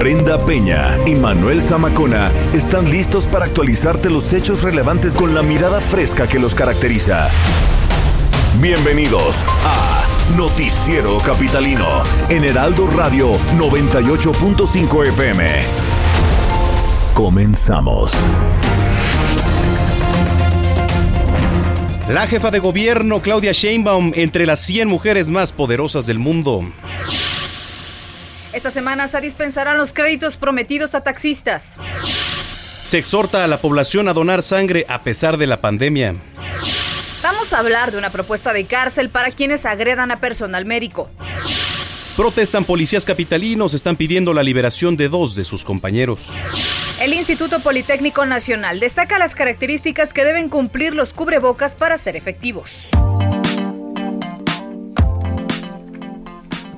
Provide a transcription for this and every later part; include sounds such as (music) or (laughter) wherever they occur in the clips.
Brenda Peña y Manuel Zamacona están listos para actualizarte los hechos relevantes con la mirada fresca que los caracteriza. Bienvenidos a Noticiero Capitalino en Heraldo Radio 98.5 FM. Comenzamos. La jefa de gobierno Claudia Sheinbaum entre las 100 mujeres más poderosas del mundo. Esta semana se dispensarán los créditos prometidos a taxistas. Se exhorta a la población a donar sangre a pesar de la pandemia. Vamos a hablar de una propuesta de cárcel para quienes agredan a personal médico. Protestan policías capitalinos, están pidiendo la liberación de dos de sus compañeros. El Instituto Politécnico Nacional destaca las características que deben cumplir los cubrebocas para ser efectivos.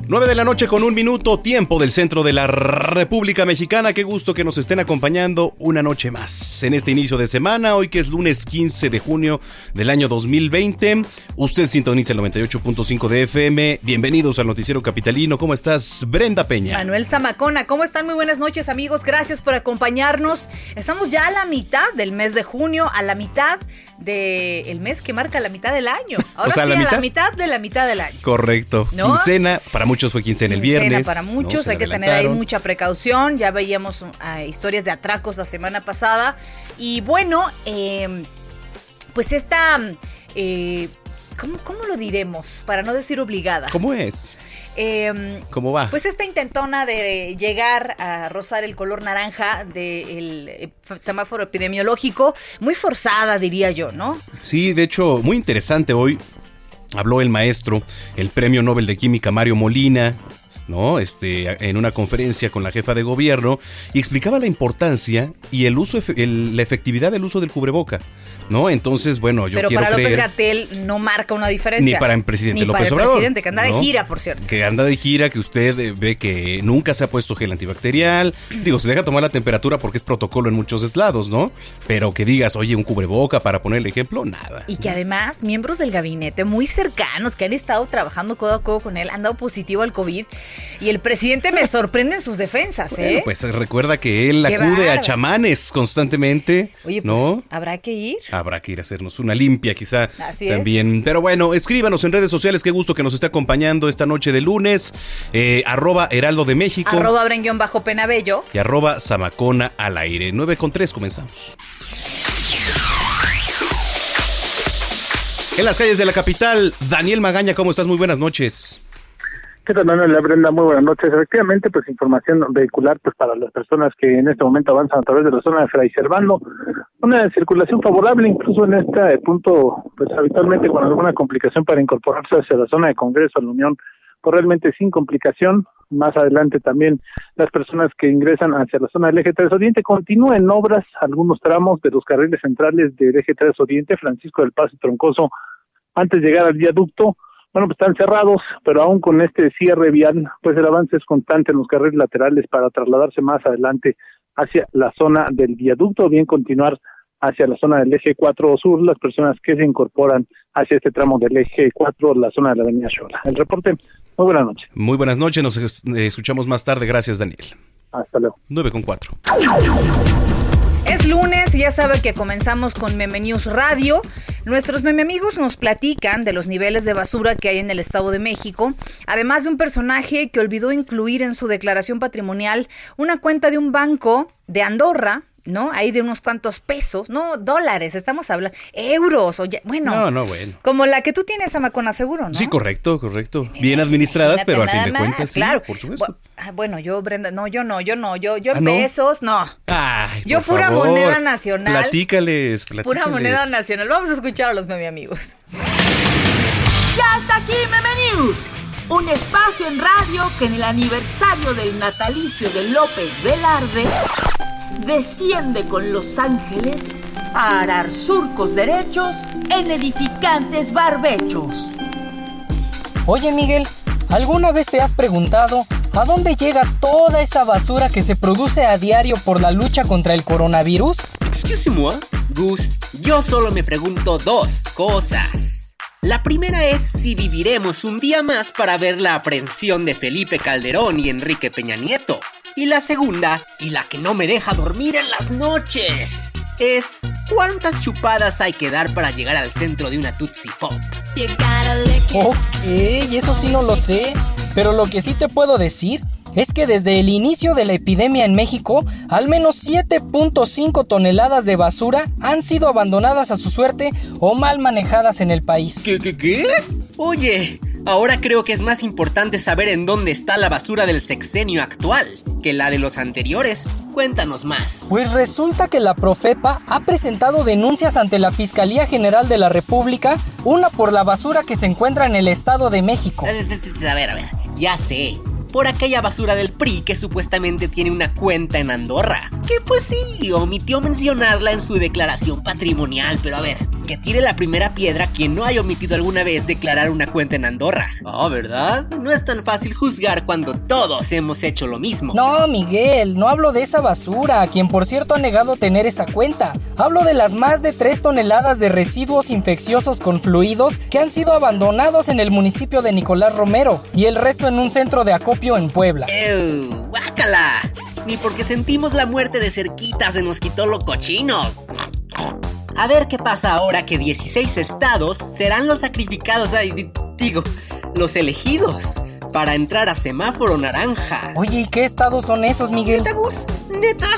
9 de la noche con un minuto, tiempo del centro de la República Mexicana. Qué gusto que nos estén acompañando una noche más en este inicio de semana, hoy que es lunes 15 de junio del año 2020. Usted sintoniza el 98.5 de FM. Bienvenidos al Noticiero Capitalino. ¿Cómo estás, Brenda Peña? Manuel Zamacona, ¿cómo están? Muy buenas noches, amigos. Gracias por acompañarnos. Estamos ya a la mitad del mes de junio, a la mitad del mes que marca la mitad del año. (laughs) Ahora O sea, sí, la a mitad. la mitad de la mitad del año. Correcto. ¿No? Quincena, para muchos fue quincena el Quincena viernes. Para ¿no? muchos hay que tener ahí mucha precaución. Ya veíamos ah, historias de atracos la semana pasada. Y bueno, eh, pues esta... eh, ¿cómo, cómo lo diremos? Para no decir obligada. ¿Cómo es? Eh, ¿Cómo va? pues esta intentona de llegar a rozar el color naranja del eh, semáforo epidemiológico, muy forzada diría yo, ¿no? Sí, de hecho, muy interesante hoy. Habló el maestro, el premio Nobel de Química Mario Molina, ¿no? Este, en una conferencia con la jefa de gobierno y explicaba la importancia y el uso, el- la efectividad del uso del cubreboca, ¿no? Entonces, bueno, yo Pero quiero para López Gatel no marca una diferencia. ni para el presidente Ni López para el Obrador, presidente, que anda de gira, por cierto. que anda de gira, que usted eh, ve que nunca se ha puesto gel antibacterial. Digo, se deja tomar la temperatura porque es protocolo en muchos lados, ¿no? Pero que digas, oye, un cubreboca para poner el ejemplo, nada. Y que además miembros del gabinete muy cercanos que han estado trabajando codo a codo con él han dado positivo al COVID y el presidente me sorprende en sus defensas, ¿eh? Pues recuerda que él Qué acude a chamanes constantemente, Oye, pues ¿no? habrá que ir. Habrá que ir a hacernos una limpia quizá Así es. también. Pero bueno, escríbanos en redes sociales, qué gusto que nos esté acompañando esta noche de lunes. Eh, arroba Heraldo de México Arroba Brenguión bajo Penabello. y arroba Zamacona al aire. 9 con 3 comenzamos. En las calles de la capital, Daniel Magaña, ¿cómo estás? Muy buenas noches. ¿Qué tal, Manuel? Brenda, muy buenas noches. Efectivamente, pues información vehicular pues para las personas que en este momento avanzan a través de la zona de Fray Servando. Una circulación favorable, incluso en este punto, pues habitualmente con alguna complicación para incorporarse hacia la zona de Congreso, a la Unión, pues realmente sin complicación. Más adelante también las personas que ingresan hacia la zona del eje 3 Oriente continúan en obras algunos tramos de los carriles centrales del eje 3 Oriente, Francisco del Paso y Troncoso, antes de llegar al viaducto bueno, pues están cerrados, pero aún con este cierre vial, pues el avance es constante en los carriles laterales para trasladarse más adelante hacia la zona del viaducto o bien continuar hacia la zona del eje 4 sur, las personas que se incorporan hacia este tramo del eje 4, la zona de la avenida Xola. El reporte, muy buenas noches. Muy buenas noches, nos eh, escuchamos más tarde. Gracias, Daniel. Hasta luego. 9 con 4. Es lunes y ya sabe que comenzamos con Meme News Radio. Nuestros meme amigos nos platican de los niveles de basura que hay en el Estado de México, además de un personaje que olvidó incluir en su declaración patrimonial una cuenta de un banco de Andorra, ¿no? Ahí de unos cuantos pesos, no dólares, estamos hablando, euros, o ya- bueno. No, no, bueno. Como la que tú tienes, Amacona, seguro, ¿no? Sí, correcto, correcto. Bien administradas, pero al fin de más, cuentas, sí, claro. por supuesto. Ah, Bueno, yo, Brenda, no, yo no, yo no, yo, yo Ah, ¿no? pesos, no. Ay, Yo por pura favor, moneda nacional. Platícales, Pura platícales. moneda nacional. Vamos a escuchar a los meme amigos. Ya está aquí Meme News, un espacio en radio que en el aniversario del natalicio de López Velarde desciende con los ángeles a arar surcos derechos en edificantes barbechos. Oye Miguel, ¿alguna vez te has preguntado a dónde llega toda esa basura que se produce a diario por la lucha contra el coronavirus? Excuse-moi, Gus, yo solo me pregunto dos cosas. La primera es si viviremos un día más para ver la aprehensión de Felipe Calderón y Enrique Peña Nieto. Y la segunda, y la que no me deja dormir en las noches, es cuántas chupadas hay que dar para llegar al centro de una Tootsie Pop. Ok, eso sí no lo sé, pero lo que sí te puedo decir es que desde el inicio de la epidemia en México, al menos 7.5 toneladas de basura han sido abandonadas a su suerte o mal manejadas en el país. ¿Qué, qué, qué? Oye, ahora creo que es más importante saber en dónde está la basura del sexenio actual que la de los anteriores. Cuéntanos más. Pues resulta que la Profepa ha presentado denuncias ante la Fiscalía General de la República, una por la basura que se encuentra en el Estado de México. A ver, a ver, ya sé por aquella basura del PRI que supuestamente tiene una cuenta en Andorra. Que pues sí, omitió mencionarla en su declaración patrimonial, pero a ver, que tire la primera piedra quien no haya omitido alguna vez declarar una cuenta en Andorra. Oh, ¿verdad? No es tan fácil juzgar cuando todos hemos hecho lo mismo. No, Miguel, no hablo de esa basura, quien por cierto ha negado tener esa cuenta. Hablo de las más de 3 toneladas de residuos infecciosos con fluidos que han sido abandonados en el municipio de Nicolás Romero y el resto en un centro de acopio en Puebla. ¡Ew! ¡Guácala! Ni porque sentimos la muerte de cerquita se nos quitó lo cochinos. A ver qué pasa ahora que 16 estados serán los sacrificados, ay, digo, los elegidos para entrar a semáforo naranja. Oye, ¿y qué estados son esos, Miguel? ¿Neta, Gus? ¿Neta?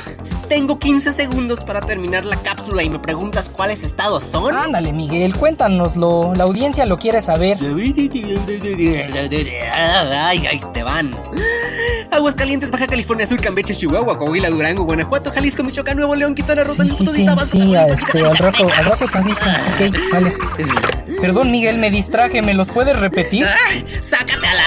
Tengo 15 segundos para terminar la cápsula y me preguntas cuáles estados son. Ándale, Miguel, cuéntanoslo. La audiencia lo quiere saber. Ay, ahí te van. Aguascalientes, Baja California Sur, Campeche, Chihuahua, Coahuila, Durango, Guanajuato, Jalisco, Michoacán, Nuevo León, Quintana Roo, Sí, sí, sí, sí, a este, al rato, al rato te aviso. Ok, vale. Perdón, Miguel, me distraje, ¿me los puedes repetir? ¡Ay! ¡Sácatela!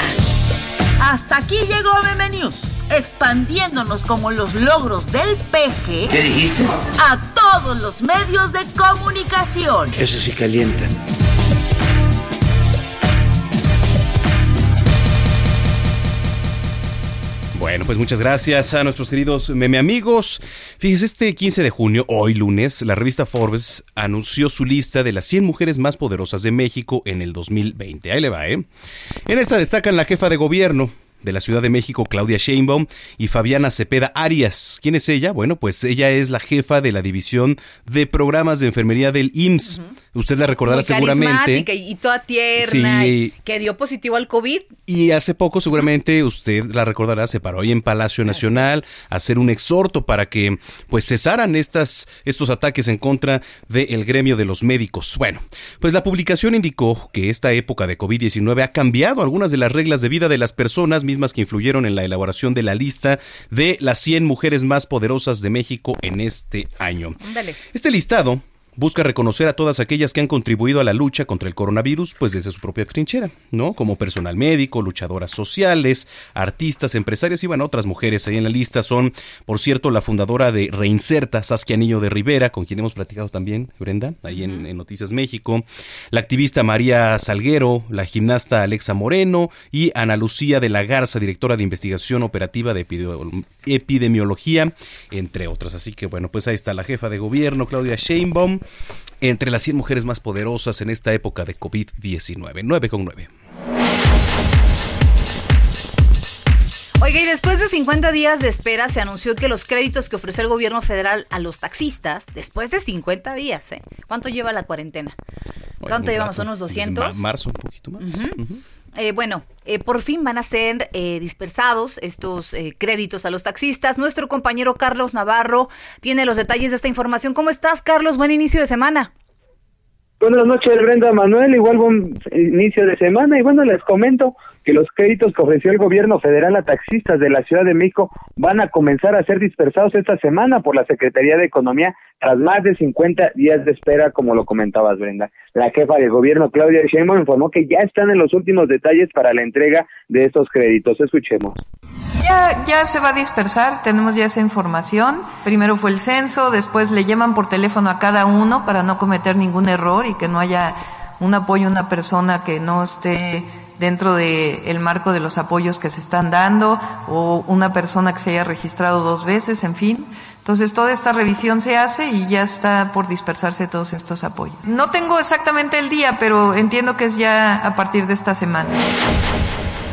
Hasta aquí llegó Meme News, expandiéndonos como los logros del peje ¿Qué dijiste? a todos los medios de comunicación. Eso sí calienta. Bueno, pues muchas gracias a nuestros queridos meme amigos. Fíjese, este 15 de junio, hoy lunes, la revista Forbes anunció su lista de las 100 mujeres más poderosas de México en el 2020. Ahí le va, ¿eh? En esta destacan la jefa de gobierno, de la Ciudad de México, Claudia Sheinbaum, y Fabiana Cepeda Arias. ¿Quién es ella? Bueno, pues ella es la jefa de la división de programas de enfermería del IMSS. Usted la recordará Muy seguramente. y toda tierna, Sí. y que dio positivo al COVID. Y hace poco, seguramente usted la recordará, se paró ahí en Palacio Nacional a hacer un exhorto para que pues cesaran estas, estos ataques en contra del gremio de los médicos. Bueno, pues la publicación indicó que esta época de COVID-19 ha cambiado algunas de las reglas de vida de las personas mismas que influyeron en la elaboración de la lista de las 100 mujeres más poderosas de México en este año. Ándale. Este listado busca reconocer a todas aquellas que han contribuido a la lucha contra el coronavirus, pues desde su propia trinchera, ¿no? Como personal médico, luchadoras sociales, artistas, empresarias y bueno, otras mujeres ahí en la lista son, por cierto, la fundadora de Reinserta, Saskia Anillo de Rivera, con quien hemos platicado también, Brenda, ahí en, en Noticias México, la activista María Salguero, la gimnasta Alexa Moreno y Ana Lucía de la Garza, directora de investigación operativa de epidemi- epidemiología, entre otras. Así que bueno, pues ahí está la jefa de gobierno, Claudia Sheinbaum, entre las 100 mujeres más poderosas en esta época de COVID-19. 9 con 9. Oiga, y después de 50 días de espera se anunció que los créditos que ofreció el gobierno federal a los taxistas, después de 50 días, ¿eh? ¿Cuánto lleva la cuarentena? ¿Cuánto Un llevamos? ¿Unos desde 200? ma- marzo, un poquito más. Ujú. Eh, bueno, eh, por fin van a ser eh, dispersados estos eh, créditos a los taxistas. Nuestro compañero Carlos Navarro tiene los detalles de esta información. ¿Cómo estás, Carlos? Buen inicio de semana. Buenas noches, Brenda Manuel. Igual buen inicio de semana. Y bueno, les comento que los créditos que ofreció el gobierno federal a taxistas de la Ciudad de México van a comenzar a ser dispersados esta semana por la Secretaría de Economía tras más de 50 días de espera, como lo comentabas, Brenda. La jefa del gobierno, Claudia Sheinbaum, informó que ya están en los últimos detalles para la entrega de estos créditos. Escuchemos. Ya, ya se va a dispersar, tenemos ya esa información. Primero fue el censo, después le llaman por teléfono a cada uno para no cometer ningún error y que no haya un apoyo a una persona que no esté dentro del el marco de los apoyos que se están dando o una persona que se haya registrado dos veces, en fin. Entonces, toda esta revisión se hace y ya está por dispersarse todos estos apoyos. No tengo exactamente el día, pero entiendo que es ya a partir de esta semana.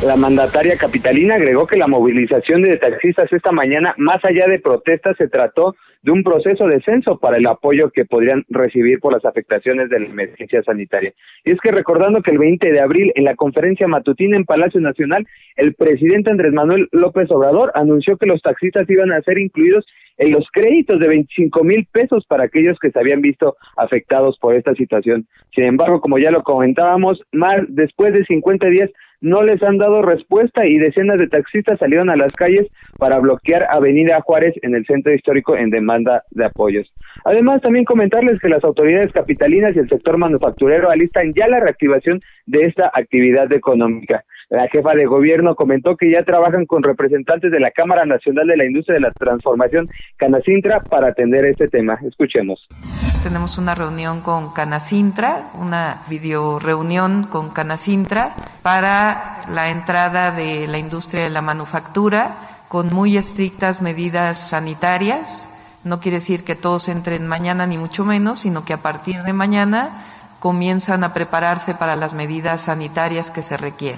La mandataria capitalina agregó que la movilización de taxistas esta mañana, más allá de protestas, se trató de un proceso de censo para el apoyo que podrían recibir por las afectaciones de la emergencia sanitaria. Y es que recordando que el 20 de abril, en la conferencia matutina en Palacio Nacional, el presidente Andrés Manuel López Obrador anunció que los taxistas iban a ser incluidos en los créditos de 25 mil pesos para aquellos que se habían visto afectados por esta situación. Sin embargo, como ya lo comentábamos, más después de 50 días no les han dado respuesta y decenas de taxistas salieron a las calles para bloquear Avenida Juárez en el centro histórico en demanda de apoyos. Además, también comentarles que las autoridades capitalinas y el sector manufacturero alistan ya la reactivación de esta actividad económica. La jefa de gobierno comentó que ya trabajan con representantes de la Cámara Nacional de la Industria de la Transformación, Canacintra, para atender este tema. Escuchemos. Tenemos una reunión con Canacintra, una video reunión con Canacintra para la entrada de la industria de la manufactura con muy estrictas medidas sanitarias. No quiere decir que todos entren mañana ni mucho menos, sino que a partir de mañana comienzan a prepararse para las medidas sanitarias que se requieren.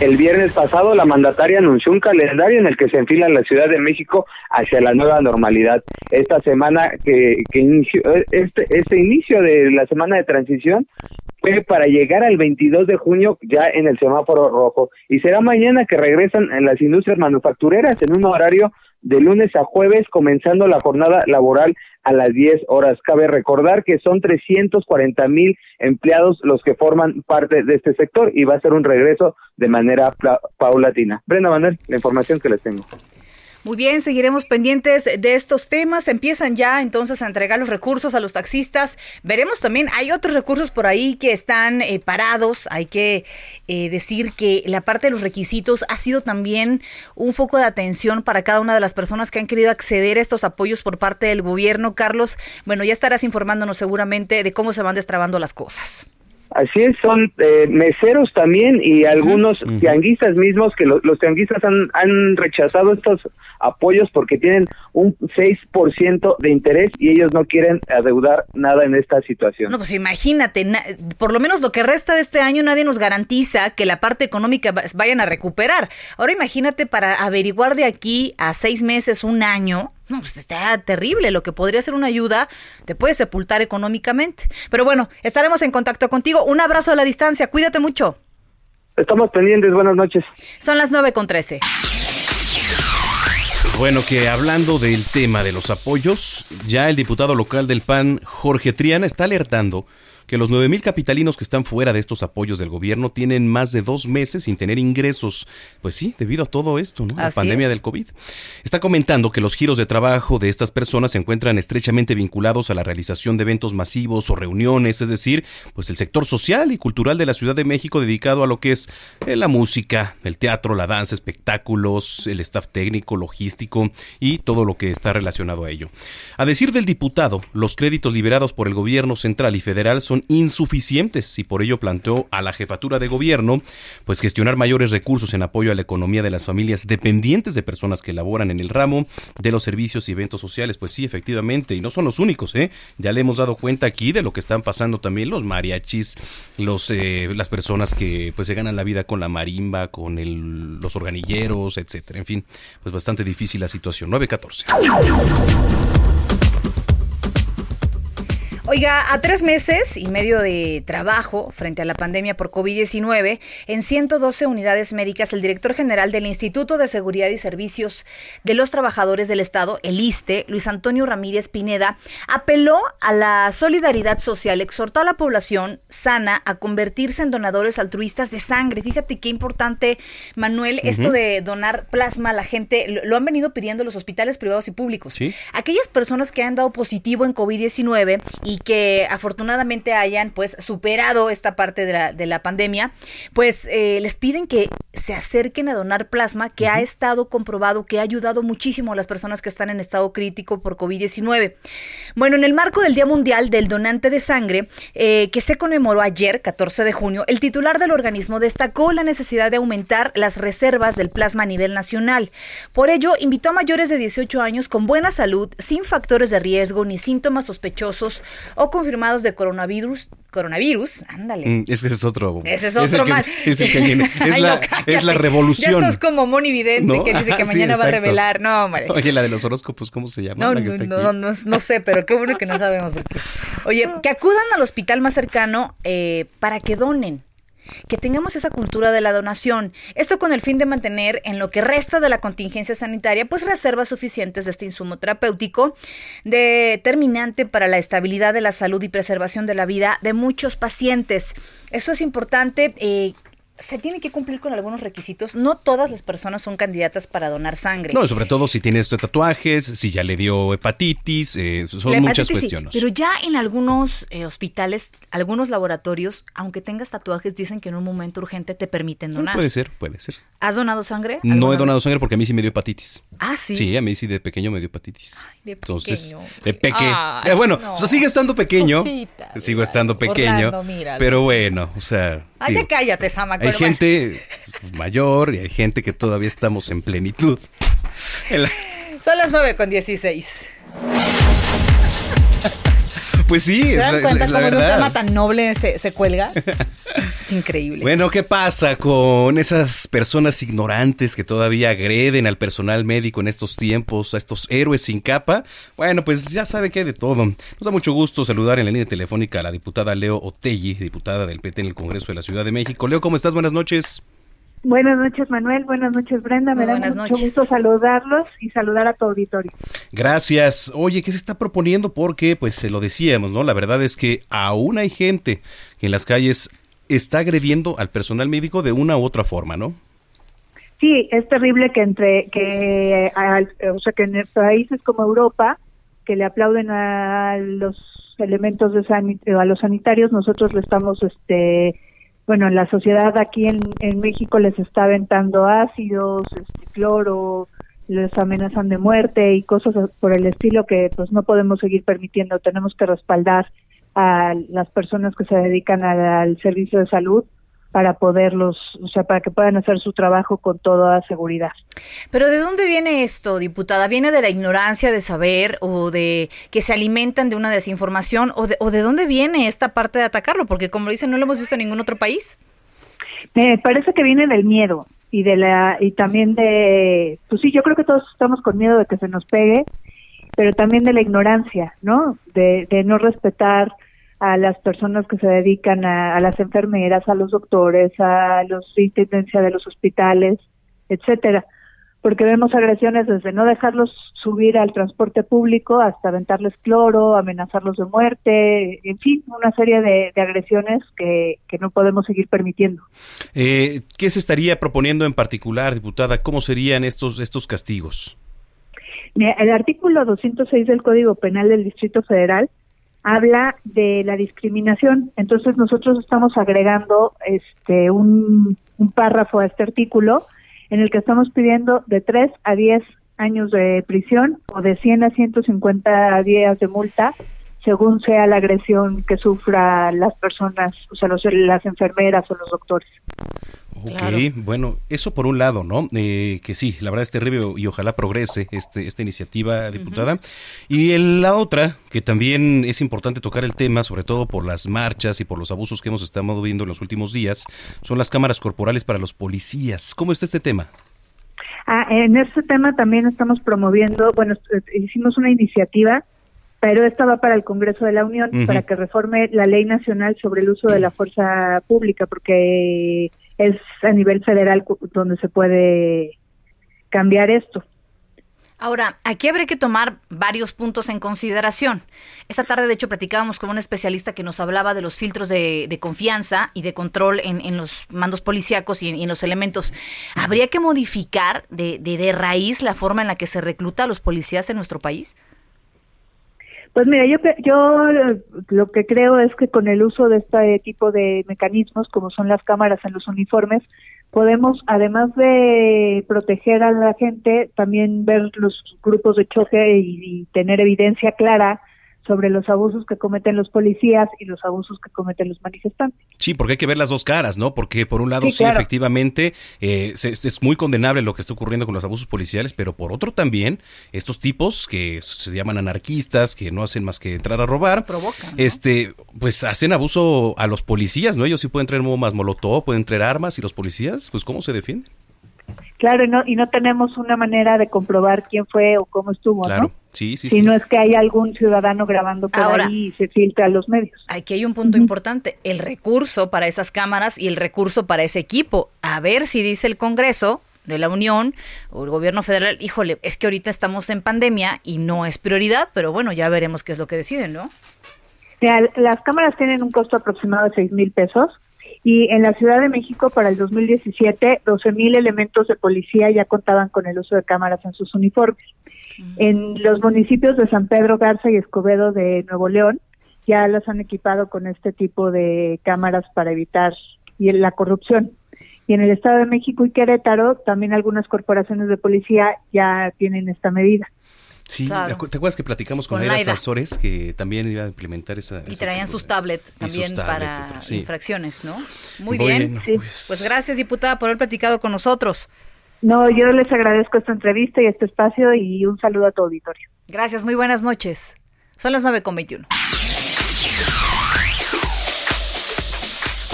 El viernes pasado la mandataria anunció un calendario en el que se enfila la Ciudad de México hacia la nueva normalidad. Esta semana que, que inició, este, este inicio de la semana de transición fue para llegar al 22 de junio ya en el semáforo rojo y será mañana que regresan las industrias manufactureras en un horario de lunes a jueves, comenzando la jornada laboral a las 10 horas. Cabe recordar que son 340 mil empleados los que forman parte de este sector y va a ser un regreso de manera paulatina. Brenda Manuel, la información que les tengo. Muy bien, seguiremos pendientes de estos temas. Empiezan ya entonces a entregar los recursos a los taxistas. Veremos también, hay otros recursos por ahí que están eh, parados. Hay que eh, decir que la parte de los requisitos ha sido también un foco de atención para cada una de las personas que han querido acceder a estos apoyos por parte del gobierno. Carlos, bueno, ya estarás informándonos seguramente de cómo se van destrabando las cosas. Así es, son eh, meseros también y algunos tianguistas mismos que los tianguistas han, han rechazado estos apoyos porque tienen un 6% de interés y ellos no quieren adeudar nada en esta situación. No, pues imagínate, por lo menos lo que resta de este año nadie nos garantiza que la parte económica vayan a recuperar. Ahora imagínate para averiguar de aquí a seis meses, un año, no, pues está terrible. Lo que podría ser una ayuda te puede sepultar económicamente. Pero bueno, estaremos en contacto contigo. Un abrazo a la distancia. Cuídate mucho. Estamos pendientes. Buenas noches. Son las nueve con trece. Bueno, que hablando del tema de los apoyos, ya el diputado local del PAN, Jorge Triana, está alertando que los 9.000 capitalinos que están fuera de estos apoyos del gobierno tienen más de dos meses sin tener ingresos. Pues sí, debido a todo esto, ¿no? La pandemia del COVID. Está comentando que los giros de trabajo de estas personas se encuentran estrechamente vinculados a la realización de eventos masivos o reuniones, es decir, pues el sector social y cultural de la Ciudad de México dedicado a lo que es eh, la música, el teatro, la danza, espectáculos, el staff técnico, logístico y todo lo que está relacionado a ello. A decir del diputado, los créditos liberados por el gobierno central y federal son insuficientes y por ello planteó a la jefatura de gobierno pues gestionar mayores recursos en apoyo a la economía de las familias dependientes de personas que laboran en el ramo de los servicios y eventos sociales. Pues sí, efectivamente, y no son los únicos, ¿eh? Ya le hemos dado cuenta aquí de lo que están pasando también los mariachis, los eh, las personas que pues se ganan la vida con la marimba, con el, los organilleros, etcétera. En fin, pues bastante difícil la situación. 914. Oiga, a tres meses y medio de trabajo frente a la pandemia por COVID-19, en 112 unidades médicas, el director general del Instituto de Seguridad y Servicios de los Trabajadores del Estado, el ISTE, Luis Antonio Ramírez Pineda, apeló a la solidaridad social, exhortó a la población sana a convertirse en donadores altruistas de sangre. Fíjate qué importante, Manuel, esto de donar plasma a la gente, lo, lo, han venido pidiendo los hospitales privados y públicos. ¿Sí? Aquellas personas que han dado positivo en COVID-19 y que afortunadamente hayan pues superado esta parte de la, de la pandemia, pues eh, les piden que se acerquen a donar plasma que uh -huh. ha estado comprobado que ha ayudado muchísimo a las personas que están en estado crítico por COVID-19. Bueno, en el marco del Día Mundial del Donante de Sangre, eh, que se conmemoró ayer, 14 de junio, el titular del organismo destacó la necesidad de aumentar las reservas del plasma a nivel nacional. Por ello, invitó a mayores de 18 años con buena salud, sin factores de riesgo ni síntomas sospechosos o confirmados de coronavirus, coronavirus, ándale. Mm, ese es otro. Ese es otro mal. (laughs) (laughs) Es, la, no, es la revolución. Ya estás como Moni Vidente ¿No? que dice que (laughs) sí, mañana va a revelar. No, hombre. Oye, la de los horóscopos, ¿cómo se llama? No, La que no, está no, aquí. no, no, no sé, pero qué bueno que no sabemos. Porque... Oye, que acudan al hospital más cercano eh, para que donen. Que tengamos esa cultura de la donación. Esto con el fin de mantener en lo que resta de la contingencia sanitaria, pues reservas suficientes de este insumo terapéutico determinante para la estabilidad de la salud y preservación de la vida de muchos pacientes. Eso es importante. Eh, se tiene que cumplir con algunos requisitos. No todas las personas son candidatas para donar sangre. No, sobre todo si tiene estos tatuajes, si ya le dio hepatitis, eh, son muchas sí, cuestiones. pero ya en algunos eh, hospitales, algunos laboratorios, aunque tengas tatuajes, dicen que en un momento urgente te permiten donar. Puede ser, puede ser. ¿Has donado sangre? No he donado vez? sangre porque a mí sí me dio hepatitis. Ah, sí. Sí, a mí sí de pequeño me dio hepatitis. de Entonces, pequeño. de peque. Ay, Eh, bueno, no. o sea, sigue estando pequeño. Cosita, sigo estando pequeño. Orlando, pero bueno, o sea. Ay, digo, ya cállate, Sama. hay gente mayor y hay gente que todavía estamos en plenitud. En la- (laughs) Son las 9 con 16. (laughs) Pues sí, ¿Se es dan cuenta es la cómo de un tema tan noble se, se cuelga? (laughs) es increíble. Bueno, ¿qué pasa con esas personas ignorantes que todavía agreden al personal médico en estos tiempos, a estos héroes sin capa? Bueno, pues ya sabe que hay de todo. Nos da mucho gusto saludar en la línea telefónica a la diputada Leo Otelli, diputada del PT en el Congreso de la Ciudad de México. Leo, ¿cómo estás? Buenas noches. Buenas noches, Manuel. Buenas noches, Brenda. Me da mucho noches. gusto saludarlos y saludar a tu auditorio. Gracias. Oye, ¿qué se está proponiendo? Porque, pues, se lo decíamos, ¿no? La verdad es que aún hay gente que en las calles está agrediendo al personal médico de una u otra forma, ¿no? Sí, es terrible que entre que al- o sea que en países como Europa que le aplauden a los elementos de sanit a los sanitarios, nosotros le estamos este bueno, en la sociedad aquí en, en México les está aventando ácidos, este, cloro, les amenazan de muerte y cosas por el estilo que pues no podemos seguir permitiendo. Tenemos que respaldar a las personas que se dedican al servicio de salud para poderlos, o sea, para que puedan hacer su trabajo con toda seguridad. Pero ¿de dónde viene esto, diputada? ¿Viene de la ignorancia de saber o de que se alimentan de una desinformación o de, o de dónde viene esta parte de atacarlo? Porque como dicen, no lo hemos visto en ningún otro país. Me parece que viene del miedo y de la y también de pues sí, yo creo que todos estamos con miedo de que se nos pegue, pero también de la ignorancia, ¿no? De, de no respetar a las personas que se dedican a, a las enfermeras, a los doctores, a los de intendencia de los hospitales, etcétera, porque vemos agresiones desde no dejarlos subir al transporte público hasta aventarles cloro, amenazarlos de muerte, en fin, una serie de, de agresiones que, que no podemos seguir permitiendo. Eh, ¿Qué se estaría proponiendo en particular, diputada? ¿Cómo serían estos, estos castigos? El artículo 206 del Código Penal del Distrito Federal habla de la discriminación. Entonces nosotros estamos agregando este un, párrafo a este artículo en el que estamos pidiendo de 3 a 10 años de prisión o de 100 a 150 días de multa según sea la agresión que sufra las personas, o sea, los, las enfermeras o los doctores. Ok, Claro. bueno, eso por un lado, ¿no? Eh, que sí, la verdad es terrible y ojalá progrese este, esta iniciativa, diputada. Y el- la otra, que también es importante tocar el tema, sobre todo por las marchas y por los abusos que hemos estado viendo en los últimos días, son las cámaras corporales para los policías. ¿Cómo está este tema? Ah, en este tema también estamos promoviendo, bueno, hicimos una iniciativa pero esta va para el Congreso de la Unión para que reforme la ley nacional sobre el uso de la fuerza pública, porque es a nivel federal donde se puede cambiar esto. Ahora, aquí habría que tomar varios puntos en consideración. Esta tarde, de hecho, platicábamos con un especialista que nos hablaba de los filtros de, confianza y de control en, los mandos policíacos y en, los elementos. ¿Habría que modificar de, de, raíz la forma en la que se recluta a los policías en nuestro país? Pues mira, yo, yo lo que creo es que con el uso de este tipo de mecanismos, como son las cámaras en los uniformes, podemos, además de proteger a la gente, también ver los grupos de choque y, tener evidencia clara sobre los abusos que cometen los policías y los abusos que cometen los manifestantes. Sí, porque hay que ver las dos caras, ¿no? Porque por un lado sí, efectivamente eh, es muy condenable lo que está ocurriendo con los abusos policiales, pero por otro también estos tipos que se llaman anarquistas, que no hacen más que entrar a robar, este, pues hacen abuso a los policías, ¿no? Ellos sí pueden traer bombas molotov, pueden traer armas y los policías, pues ¿cómo se defienden? Claro, y no, y no tenemos una manera de comprobar quién fue o cómo estuvo, ¿no? Sí, sí, si no es que hay algún ciudadano grabando por ahí y se filtra a los medios. Aquí hay un punto importante, el recurso para esas cámaras y el recurso para ese equipo. A ver si dice el Congreso de la Unión o el gobierno federal, híjole, es que ahorita estamos en pandemia y no es prioridad, pero bueno, ya veremos qué es lo que deciden, ¿no? las cámaras tienen un costo aproximado de seis mil pesos y en la Ciudad de México para el 2017 12 mil elementos de policía ya contaban con el uso de cámaras en sus uniformes. En los municipios de San Pedro Garza y Escobedo de Nuevo León ya las han equipado con este tipo de cámaras para evitar la corrupción. Y en el Estado de México y Querétaro también algunas corporaciones de policía ya tienen esta medida. Sí, ¿te acuerdas que platicamos con, con asesores que también iba a implementar esa... Y traían sus tablets también para infracciones, ¿no? Muy bien. Pues. pues gracias, diputada, por haber platicado con nosotros. No, yo les agradezco esta entrevista y este espacio y un saludo a tu auditorio. Gracias, muy buenas noches. Son las 9.21.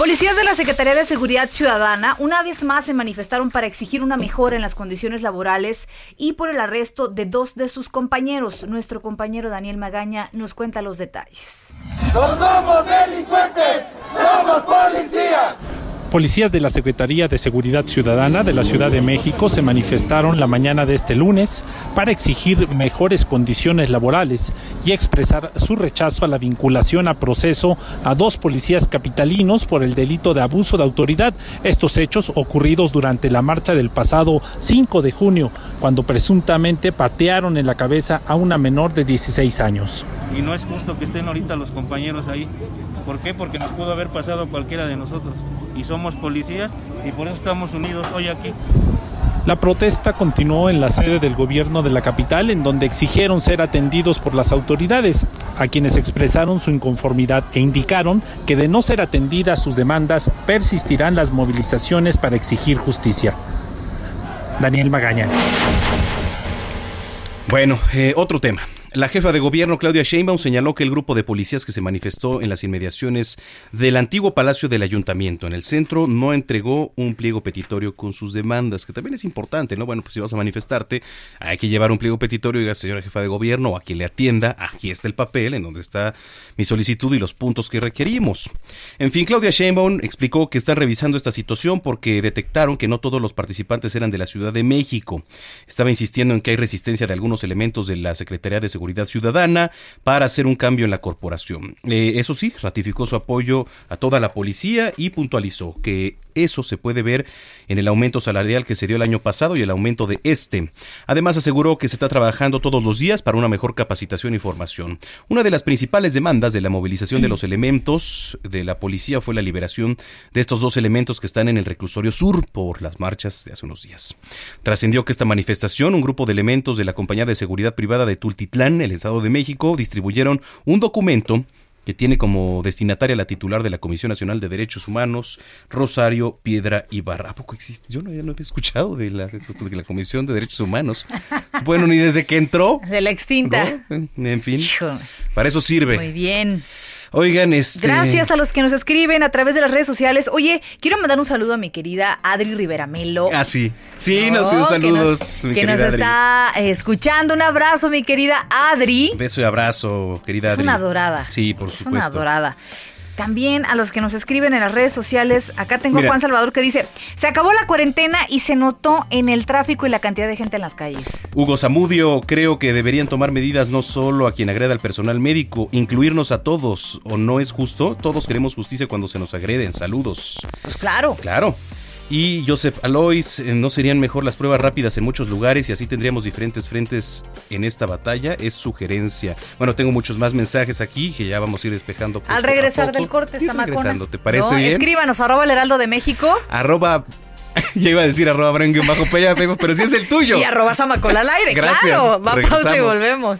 Policías de la Secretaría de Seguridad Ciudadana una vez más se manifestaron para exigir una mejora en las condiciones laborales y por el arresto de dos de sus compañeros. Nuestro compañero Daniel Magaña nos cuenta los detalles. ¡No somos delincuentes! ¡Somos policías! Policías de la Secretaría de Seguridad Ciudadana de la Ciudad de México se manifestaron la mañana de este lunes para exigir mejores condiciones laborales y expresar su rechazo a la vinculación a proceso a dos policías capitalinos por el delito de abuso de autoridad. Estos hechos ocurridos durante la marcha del pasado 5 de junio, cuando presuntamente patearon en la cabeza a una menor de 16 años. Y no es justo que estén ahorita los compañeros ahí. ¿Por qué? Porque nos pudo haber pasado cualquiera de nosotros y somos policías y por eso estamos unidos hoy aquí. La protesta continuó en la sede del gobierno de la capital, en donde exigieron ser atendidos por las autoridades, a quienes expresaron su inconformidad e indicaron que de no ser atendidas sus demandas, persistirán las movilizaciones para exigir justicia. Daniel Magaña. Bueno, eh, otro tema. La jefa de gobierno, Claudia Sheinbaum, señaló que el grupo de policías que se manifestó en las inmediaciones del antiguo Palacio del Ayuntamiento en el centro no entregó un pliego petitorio con sus demandas, que también es importante, ¿no? Bueno, pues si vas a manifestarte, hay que llevar un pliego petitorio diga, señora jefa de gobierno, o a quien le atienda, aquí está el papel en donde está mi solicitud y los puntos que requerimos. En fin, Claudia Sheinbaum explicó que están revisando esta situación porque detectaron que no todos los participantes eran de la Ciudad de México. Estaba insistiendo en que hay resistencia de algunos elementos de la Secretaría de Seguridad Ciudadana para hacer un cambio en la corporación. Eh, eso sí, ratificó su apoyo a toda la policía y puntualizó que eso se puede ver en el aumento salarial que se dio el año pasado y el aumento de este. Además aseguró que se está trabajando todos los días para una mejor capacitación y formación. Una de las principales demandas de la movilización de los elementos de la policía fue la liberación de estos dos elementos que están en el reclusorio sur por las marchas de hace unos días. Trascendió que esta manifestación, un grupo de elementos de la compañía de seguridad privada de Tultitlán, el Estado de México, distribuyeron un documento que tiene como destinataria la titular de la Comisión Nacional de Derechos Humanos, Rosario Piedra Ibarra. ¿A poco existe? Yo no, ya no había escuchado de la, Comisión de Derechos Humanos. Bueno, ni desde que entró. De la extinta. En fin. Para eso sirve. Muy bien. Oigan, este. Gracias a los que nos escriben a través de las redes sociales. Oye, quiero mandar un saludo a mi querida Adri Riveramelo. Ah, sí. Sí, nos pidió saludos. Que nos, que nos está escuchando. Un abrazo, mi querida Adri. beso y abrazo, querida Adri. Es una adorada. Sí, por supuesto. Es una adorada. También a los que nos escriben en las redes sociales, acá tengo a Juan Salvador que dice, se acabó la cuarentena y se notó en el tráfico y la cantidad de gente en las calles. Hugo Zamudio, creo que deberían tomar medidas no solo a quien agreda al personal médico, incluirnos a todos, ¿o no es justo? Todos queremos justicia cuando se nos agreden. Saludos. Pues claro. Claro y Joseph Alois, eh, ¿no serían mejor las pruebas rápidas en muchos lugares y así tendríamos diferentes frentes en esta batalla? Es sugerencia. Bueno, tengo muchos más mensajes aquí que ya vamos a ir despejando. Al regresar del corte, Samacona. ¿te parece bien? Escríbanos, arroba el heraldo de México. Arroba (laughs) ya iba a decir arroba bajo pero si es el tuyo. Y arroba Samacola al aire, Gracias. claro. Va pausa y volvemos.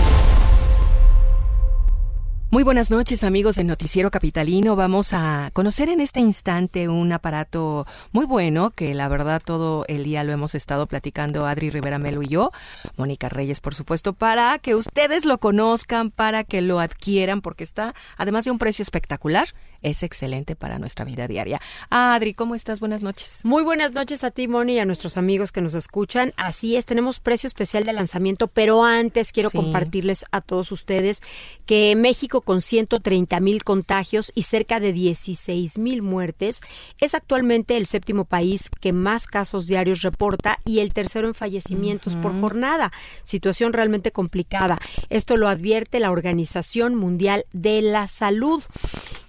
Muy buenas noches amigos del Noticiero Capitalino. Vamos a conocer en este instante un aparato muy bueno que la verdad todo el día lo hemos estado platicando Adri Rivera Melo y yo, Mónica Reyes por supuesto, para que ustedes lo conozcan, para que lo adquieran porque está además de un precio espectacular es excelente para nuestra vida diaria. Adri, ¿cómo estás? Buenas noches. Muy buenas noches a ti, Moni, y a nuestros amigos que nos escuchan. Así es, tenemos precio especial de lanzamiento, pero antes quiero compartirles a todos ustedes que México con 130 mil contagios y cerca de 16 mil muertes es actualmente el séptimo país que más casos diarios reporta y el tercero en fallecimientos por jornada. Situación realmente complicada. Esto lo advierte la Organización Mundial de la Salud.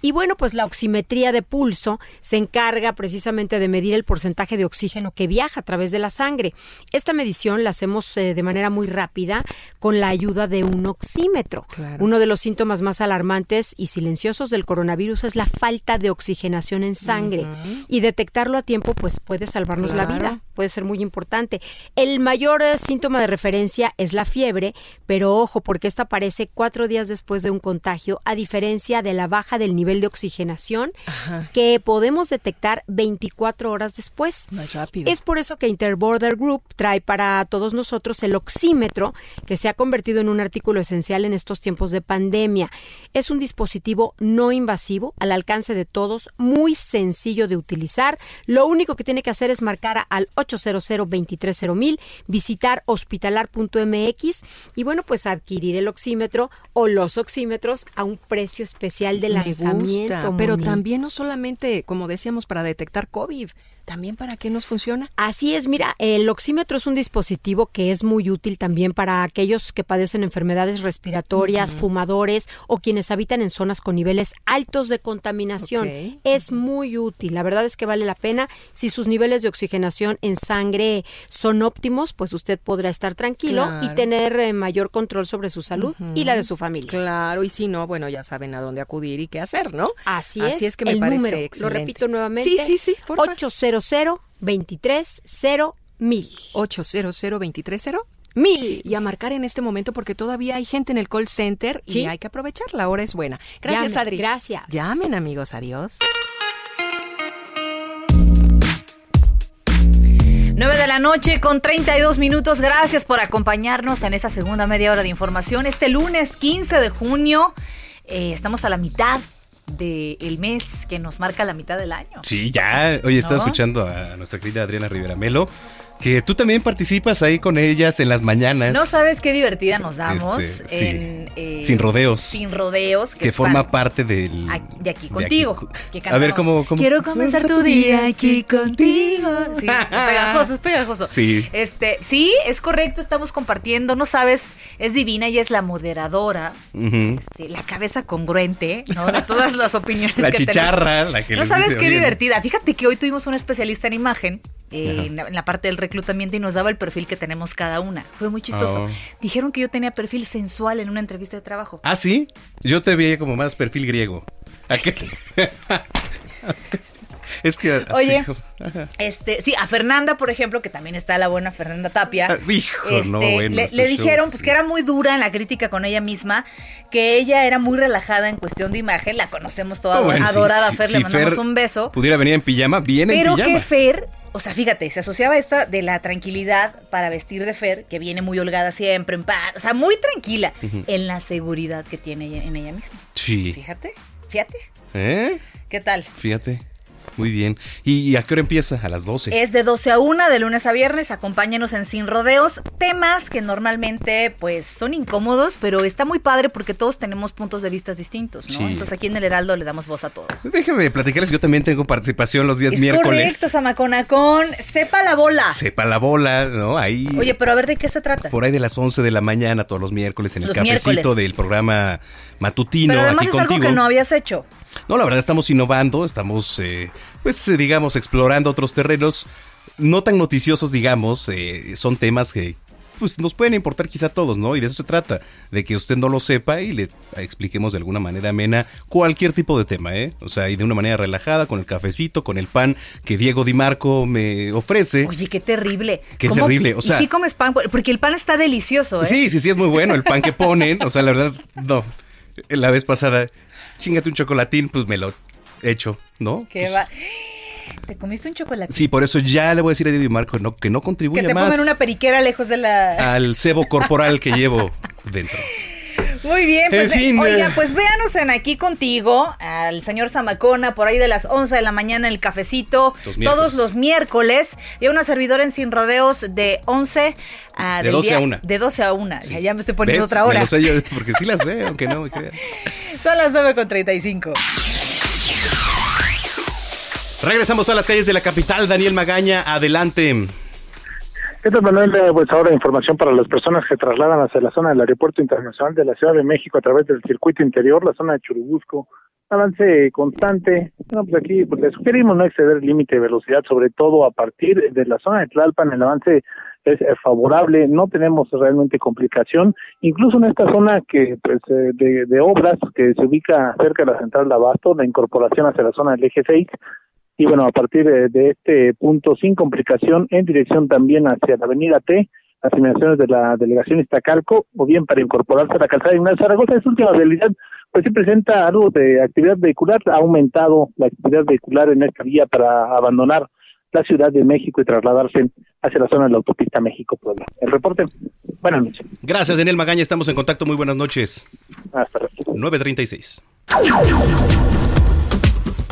Y bueno, pues la oximetría de pulso se encarga precisamente de medir el porcentaje de oxígeno que viaja a través de la sangre. Esta medición la hacemos eh, de manera muy rápida con la ayuda de un oxímetro. Uno de los síntomas más alarmantes y silenciosos del coronavirus es la falta de oxigenación en sangre y detectarlo a tiempo pues puede salvarnos la vida, puede ser muy importante. El mayor eh, síntoma de referencia es la fiebre, pero ojo porque esta aparece cuatro días después de un contagio a diferencia de la baja del nivel de oxigenación que podemos detectar 24 horas después. Más rápido. Es por eso que Interborder Group trae para todos nosotros el oxímetro, que se ha convertido en un artículo esencial en estos tiempos de pandemia. Es un dispositivo no invasivo, al alcance de todos, muy sencillo de utilizar. Lo único que tiene que hacer es marcar al 800 230 visitar hospitalar.mx y bueno, pues adquirir el oxímetro o los oxímetros a un precio especial de lanzamiento pero también no solamente, como decíamos, para detectar COVID, también para qué nos funciona. Así es, mira, el oxímetro es un dispositivo que es muy útil también para aquellos que padecen enfermedades respiratorias, fumadores o quienes habitan en zonas con niveles altos de contaminación. Es muy útil, la verdad es que vale la pena. Si sus niveles de oxigenación en sangre son óptimos, pues usted podrá estar tranquilo y tener eh, mayor control sobre su salud y la de su familia. Claro, y si no, bueno, ya saben a dónde acudir y qué hacer, ¿no? Así, Así es. que me el parece número, Lo repito nuevamente. Sí, sí, sí. 800 230 mil. 800 230 mil. Y a marcar en este momento porque todavía hay gente en el call center y hay que aprovechar. La hora es buena. Gracias, Adri. Gracias. Llamen, amigos. Adiós. 9 de la noche con 32 minutos. Gracias por acompañarnos en esa segunda media hora de información. Este lunes 15 de junio eh, estamos a la mitad del mes que nos marca la mitad del año. Sí, ya. Oye, estaba escuchando a nuestra querida Adriana Rivera Melo que tú también participas ahí con ellas en las mañanas. No sabes qué divertida nos damos. Este, eh, sin rodeos. Sin rodeos. Que, forma parte del... de aquí contigo. a ver cómo... Quiero comenzar tu día aquí contigo. Sí, pegajoso, es pegajoso. Sí. Este, sí, es correcto, estamos compartiendo. No sabes, es divina, ella es la moderadora. este, la cabeza congruente, ¿no? De todas las opiniones (laughs) la chicharra, la que No sabes qué divertida. Fíjate que hoy tuvimos una especialista en imagen en, la, parte del reclutamiento y nos daba el perfil que tenemos cada una. Fue muy chistoso. Oh. Dijeron que yo tenía perfil sensual en una entrevista de trabajo. ¿Ah, sí? Yo te veía como más perfil griego. ¿A qué? (laughs) es que. Oye, este, sí, a Fernanda, por ejemplo, que también está la buena Fernanda Tapia. Ah, hijo, no, este, bueno, le, dijeron shows, pues sí. que era muy dura en la crítica con ella misma, que ella era muy relajada en cuestión de imagen, la conocemos toda Ah, bueno, adorada sí, Fer, si le mandamos Fer un beso. Pudiera venir en pijama, viene Pero en pijama. que Fer, o sea, fíjate, se asociaba esta de la tranquilidad para vestir de Fer, que viene muy holgada siempre, en paz, o sea, muy tranquila, en la seguridad que tiene ella- en ella misma. Sí. Fíjate, fíjate, ¿Eh? ¿qué tal? Fíjate. Muy bien. ¿Y a qué hora empieza? A las 12. Es de 12 a 1 de lunes a viernes. Acompáñenos en Sin Rodeos. Temas que normalmente pues son incómodos, pero está muy padre porque todos tenemos puntos de vista distintos, ¿no? Sí. Entonces aquí en el Heraldo le damos voz a todos. Déjeme platicarles, yo también tengo participación los días es miércoles. correcto, Samacona, con Sepa la Bola. Sepa la bola, ¿no? Ahí. Oye, pero a ver de qué se trata. por ahí de las 11 de la mañana, todos los miércoles, en el Los cafecito miércoles. del programa matutino pero además aquí es algo que no habías hecho. No, la verdad estamos innovando, estamos, eh, pues, eh, digamos, explorando otros terrenos no tan noticiosos, digamos, eh, son temas que pues nos pueden importar quizá a todos, ¿no? Y de eso se trata, de que usted no lo sepa y le expliquemos de alguna manera amena cualquier tipo de tema, ¿eh? O sea, y de una manera relajada, con el cafecito, con el pan que Diego Di Marco me ofrece. Oye, qué terrible. Qué ¿Cómo- terrible, o sea- Y sí comes pan, porque el pan está delicioso, ¿eh? Sí, sí, sí, es muy bueno el pan que ponen. O sea, la verdad, no. La vez pasada, chingate un chocolatín, pues me lo echo, ¿no? ¿Qué va? ¿Te comiste un chocolate? Sí, por eso ya le voy a decir a Diego y Marco no, que no Que contribuya te más pongan una periquera lejos de la... al cebo corporal que llevo dentro. (laughs) Muy bien, pues, En fin, eh, oiga, eh. pues véanos en aquí contigo, al señor Zamacona, por ahí de las 11 de la mañana en el cafecito, Los todos los miércoles, y a una servidora en Sin Rodeos de 11 a... De del 12 a día- 1. De 12 a 1, ya, ya me estoy poniendo ¿Ves? otra Me hora. lo sé yo, porque sí las veo, aunque no me crean. (laughs) Son las 9 con 35. Regresamos a las calles de la capital. Daniel Magaña, adelante. ¿Qué tal, Manuel? Eh, Pues ahora información para las personas que trasladan hacia la zona del Aeropuerto Internacional de la Ciudad de México a través del circuito interior, la zona de Churubusco. Avance constante. Bueno, pues aquí pues, les sugerimos no exceder el límite de velocidad, sobre todo a partir de la zona de Tlalpan. El avance es eh, favorable, no tenemos realmente complicación. Incluso en esta zona que pues eh, de, de obras que se ubica cerca de la central de Abasto, la incorporación hacia la zona del eje 6, y bueno, a partir de, de este punto, sin complicación, en dirección también hacia la avenida T, las inmediaciones de la delegación Iztacalco, o bien para incorporarse a la calzada de Ignacio Zaragoza, esta última realidad, pues sí presenta algo de actividad vehicular, ha aumentado la actividad vehicular en esta vía para abandonar la Ciudad de México y trasladarse hacia la zona de la autopista México-Puebla. El reporte, buenas noches. Gracias, Daniel Magaña. Estamos en contacto. Muy buenas noches. Hasta luego. 936.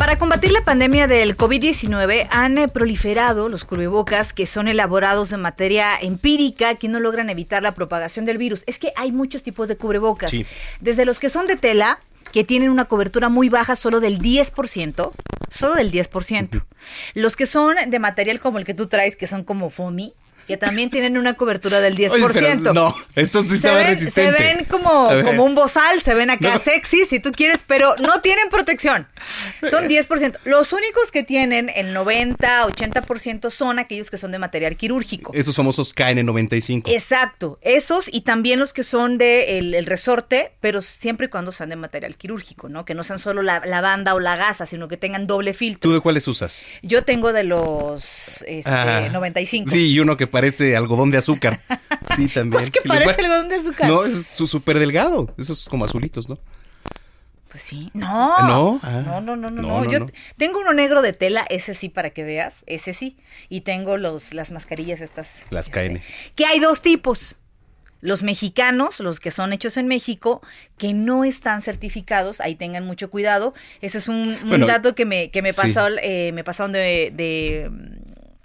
Para combatir la pandemia del COVID-19 han eh, proliferado los cubrebocas que son elaborados de materia empírica que no logran evitar la propagación del virus. Es que hay muchos tipos de cubrebocas. Sí. Desde los que son de tela, que tienen una cobertura muy baja, solo del 10%, solo del 10%. Los que son de material como el que tú traes, que son como foamy, que también tienen una cobertura del 10%. Oye, pero no, esto sí Se ven, se ven como, como un bozal, se ven acá No. sexy si tú quieres, pero no tienen protección. Son 10%. Los únicos que tienen el 90, 80% son aquellos que son de material quirúrgico. Esos famosos KN95. Exacto, esos y también los que son de el, el resorte, pero siempre y cuando sean de material quirúrgico, ¿no? Que no sean solo la, la banda o la gasa, sino que tengan doble filtro. ¿Tú de cuáles usas? Yo tengo de los este, Ah, 95. Sí, y uno que parece algodón de azúcar. (laughs) Sí, también. ¿Qué Sí, lo parece algodón de azúcar? No, es súper delgado. Esos como azulitos, ¿no? Pues sí. No. ¿No? Ah. no, no, no, no, No, no. no, Yo no. tengo uno negro de tela, ese sí para que veas, ese sí. Y tengo los las mascarillas estas. Las KN. Que hay dos tipos. Los mexicanos, los que son hechos en México, que no están certificados, ahí tengan mucho cuidado. Ese es un, un Bueno, dato que me, que me sí. pasó, eh, me pasaron de, de,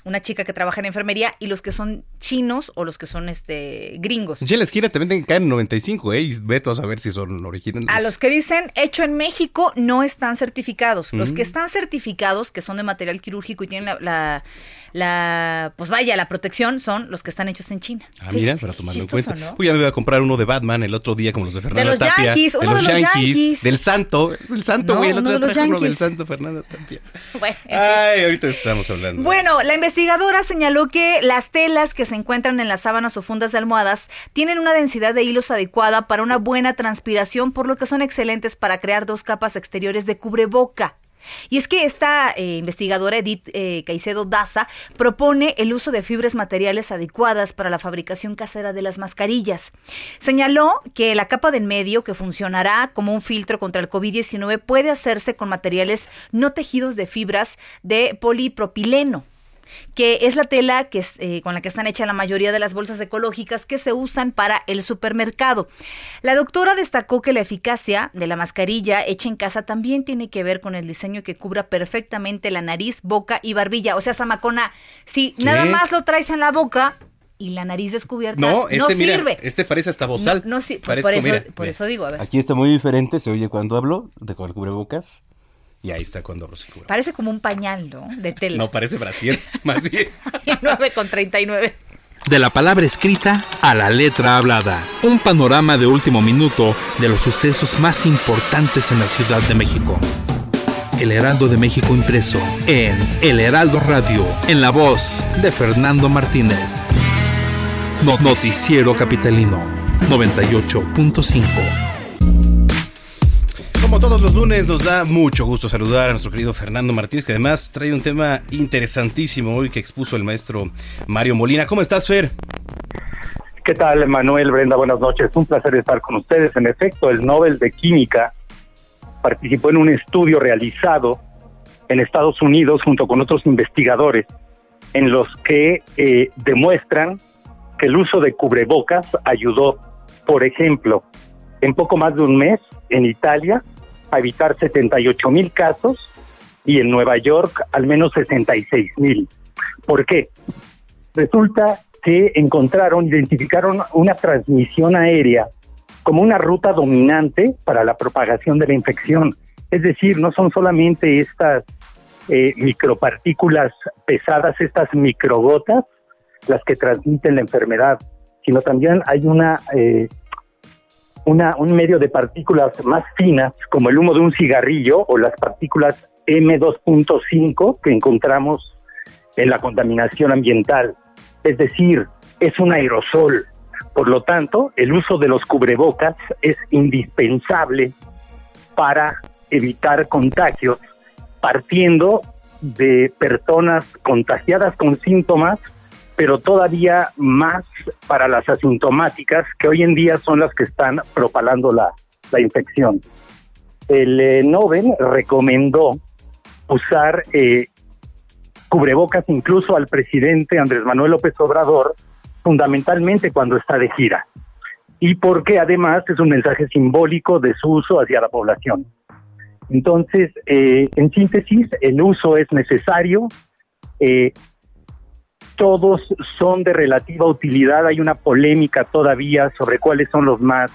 una chica que trabaja en enfermería y los que son chinos o los que son este gringos. Ya en la esquina te venden KN95, ¿eh? Y veto a saber si son originales. A los que dicen hecho en México no están certificados. Los Mm. que están certificados, que son de material quirúrgico y tienen la, la, la- pues vaya, la protección, son los que están hechos en China. Ah, mira, para tomarlo en cuenta. ¿no? Uy, ya me iba a comprar uno de Batman el otro día, como los de Fernanda los Tapia. Yankees, uno de los Yankees. Del Santo. Del Santo, No, güey. El otro de día los traje uno del. Santo, Fernanda Tapia. (laughs) Bueno. Ay, ahorita estamos hablando. Bueno, la investigadora señaló que las telas que se encuentran en las sábanas o fundas de almohadas tienen una densidad de hilos adecuada para una buena transpiración, por lo que son excelentes para crear dos capas exteriores de cubreboca. Y es que esta eh, investigadora Edith eh, Caicedo Daza propone el uso de fibras materiales adecuadas para la fabricación casera de las mascarillas. Señaló que la capa de en medio, que funcionará como un filtro contra el COVID-19, puede hacerse con materiales no tejidos de fibras de polipropileno que es la tela que eh, con la que están hechas la mayoría de las bolsas ecológicas que se usan para el supermercado. La doctora destacó que la eficacia de la mascarilla hecha en casa también tiene que ver con el diseño que cubra perfectamente la nariz, boca y barbilla. O sea, Samacona, si nada más lo traes en la boca, y la nariz descubierta no, este, sirve. este parece hasta bozal. No, por, eso, digo, a ver. Aquí está muy diferente, se oye cuando hablo, de con el cubrebocas. Y ahí está cuando Parece como un pañal, ¿no? De tela. No, parece Brasil, (laughs) más bien. 9 con 39. De la palabra escrita a la letra hablada. Un panorama de último minuto de los sucesos más importantes en la Ciudad de México. El Heraldo de México impreso en El Heraldo Radio, en la voz de Fernando Martínez. Noticiero Capitalino 98.5 como todos los lunes, nos da mucho gusto saludar a nuestro querido Fernando Martínez, que además trae un tema interesantísimo hoy que expuso el maestro Mario Molina. ¿Cómo estás, Fer? ¿Qué tal, Manuel? Brenda, buenas noches. Un placer estar con ustedes. En efecto, el Nobel de Química participó en un estudio realizado en Estados Unidos junto con otros investigadores en los que eh, demuestran que el uso de cubrebocas ayudó, por ejemplo, en poco más de un mes en Italia a evitar 78 mil casos y en Nueva York al menos 66 mil. ¿Por qué? Resulta que encontraron, identificaron una transmisión aérea como una ruta dominante para la propagación de la infección. Es decir, no son solamente estas eh, micropartículas pesadas, estas microgotas, las que transmiten la enfermedad, sino también hay una eh, una, un medio de partículas más finas, como el humo de un cigarrillo o las partículas M2.5 que encontramos en la contaminación ambiental. Es decir, es un aerosol. Por lo tanto, el uso de los cubrebocas es indispensable para evitar contagios, partiendo de personas contagiadas con síntomas pero todavía más para las asintomáticas, que hoy en día son las que están propalando la, infección. El eh, Nobel recomendó usar eh, cubrebocas incluso al presidente Andrés Manuel López Obrador, fundamentalmente cuando está de gira. Y porque además es un mensaje simbólico de su uso hacia la población. Entonces, eh, en síntesis, el uso es necesario, eh, todos son de relativa utilidad. Hay una polémica todavía sobre cuáles son los más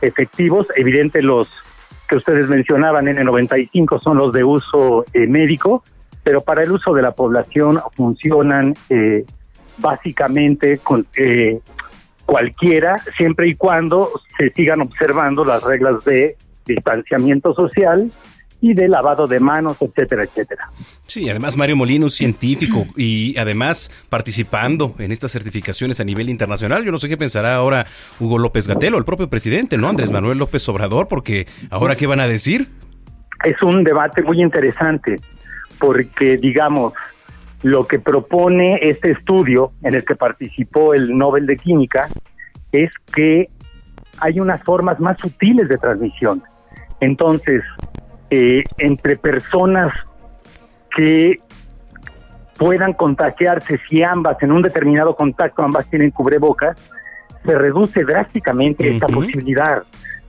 efectivos. Evidente los que ustedes mencionaban, N95, son los de uso eh, médico, pero para el uso de la población funcionan eh, básicamente con eh, cualquiera, siempre y cuando se sigan observando las reglas de distanciamiento social y de lavado de manos, etcétera, etcétera. Sí, además Mario Molino, científico y además participando en estas certificaciones a nivel internacional. Yo no sé qué pensará ahora Hugo López Gatelo, el propio presidente, ¿no? Andrés Manuel López Obrador, porque ahora qué van a decir. Es un debate muy interesante, porque digamos, lo que propone este estudio en el que participó el Nobel de Química es que hay unas formas más sutiles de transmisión. Entonces, eh, entre personas que puedan contagiarse si ambas en un determinado contacto ambas tienen cubrebocas, se reduce drásticamente esta posibilidad.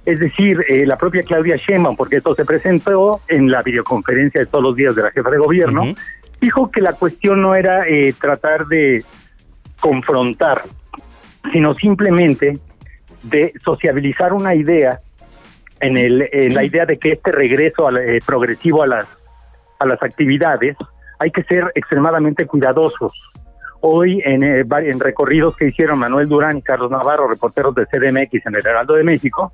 Es decir, eh, la propia Claudia Sheinbaum, porque esto se presentó en la videoconferencia de todos los días de la jefa de gobierno, dijo que la cuestión no era eh, tratar de confrontar, sino simplemente de sociabilizar una idea en, el, en la idea de que este regreso eh, progresivo a las, a las actividades hay que ser extremadamente cuidadosos. Hoy en, eh, en recorridos que hicieron Manuel Durán y Carlos Navarro, reporteros de CDMX en el Heraldo de México,